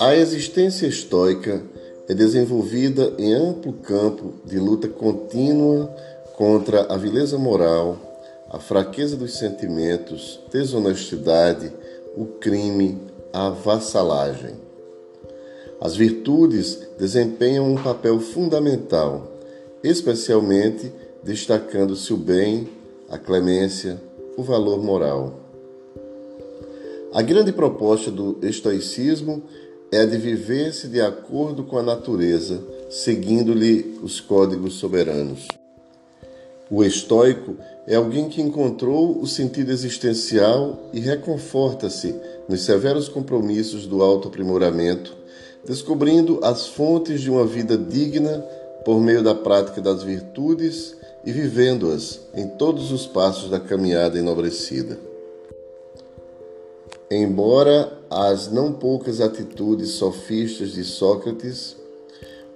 A existência estoica é desenvolvida em amplo campo de luta contínua contra a vileza moral, a fraqueza dos sentimentos, desonestidade, o crime, a vassalagem. As virtudes desempenham um papel fundamental, especialmente destacando-se o bem, a clemência, o valor moral. A grande proposta do estoicismo é a de viver-se de acordo com a natureza, seguindo-lhe os códigos soberanos. O estoico é alguém que encontrou o sentido existencial e reconforta-se nos severos compromissos do autoaprimoramento, descobrindo as fontes de uma vida digna por meio da prática das virtudes e vivendo-as em todos os passos da caminhada enobrecida. Embora as não poucas atitudes sofistas de Sócrates,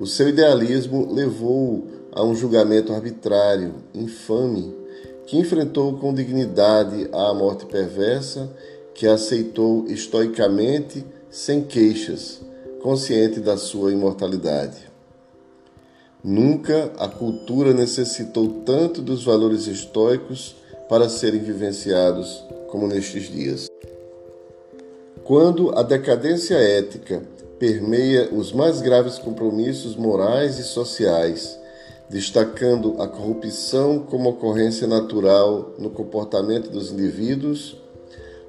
o seu idealismo levou a um julgamento arbitrário, infame, que enfrentou com dignidade a morte perversa, que aceitou estoicamente, sem queixas, consciente da sua imortalidade. Nunca a cultura necessitou tanto dos valores estoicos para serem vivenciados como nestes dias. Quando a decadência ética permeia os mais graves compromissos morais e sociais, destacando a corrupção como ocorrência natural no comportamento dos indivíduos,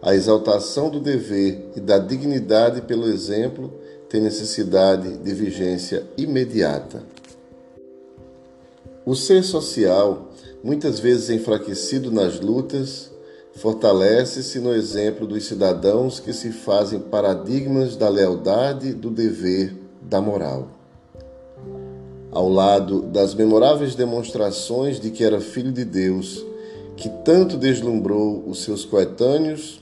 a exaltação do dever e da dignidade pelo exemplo tem necessidade de vigência imediata. O ser social, muitas vezes enfraquecido nas lutas, fortalece-se no exemplo dos cidadãos que se fazem paradigmas da lealdade, do dever, da moral. Ao lado das memoráveis demonstrações de que era filho de Deus, que tanto deslumbrou os seus coetâneos,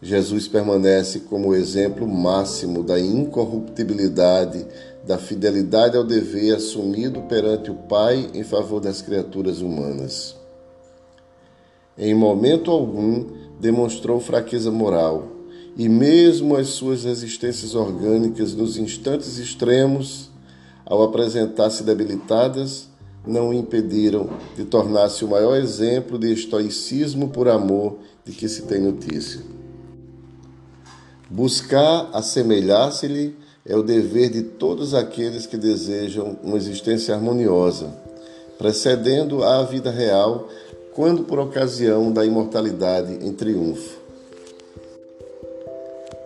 Jesus permanece como exemplo máximo da incorruptibilidade, da fidelidade ao dever assumido perante o Pai em favor das criaturas humanas em momento algum demonstrou fraqueza moral, e mesmo as suas resistências orgânicas nos instantes extremos, ao apresentar-se debilitadas, não o impediram de tornar-se o maior exemplo de estoicismo por amor de que se tem notícia. Buscar assemelhar-se-lhe é o dever de todos aqueles que desejam uma existência harmoniosa, precedendo à vida real quando por ocasião da imortalidade em triunfo.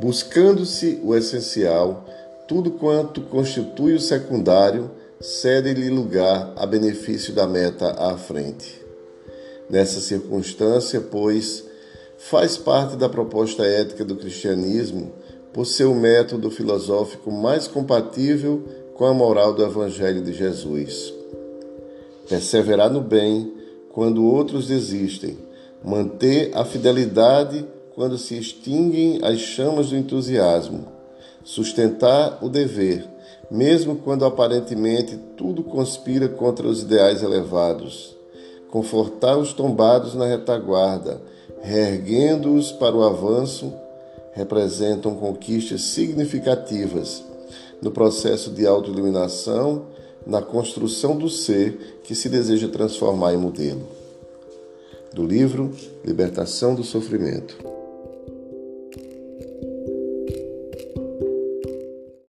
Buscando-se o essencial, tudo quanto constitui o secundário cede-lhe lugar a benefício da meta à frente. Nessa circunstância, pois, faz parte da proposta ética do cristianismo por ser o método filosófico mais compatível com a moral do Evangelho de Jesus. Perseverar no bem, quando outros desistem, manter a fidelidade quando se extinguem as chamas do entusiasmo, sustentar o dever, mesmo quando aparentemente tudo conspira contra os ideais elevados, confortar os tombados na retaguarda, reerguendo-os para o avanço, representam conquistas significativas no processo de autoiluminação na construção do ser que se deseja transformar em modelo. Do livro Libertação do Sofrimento.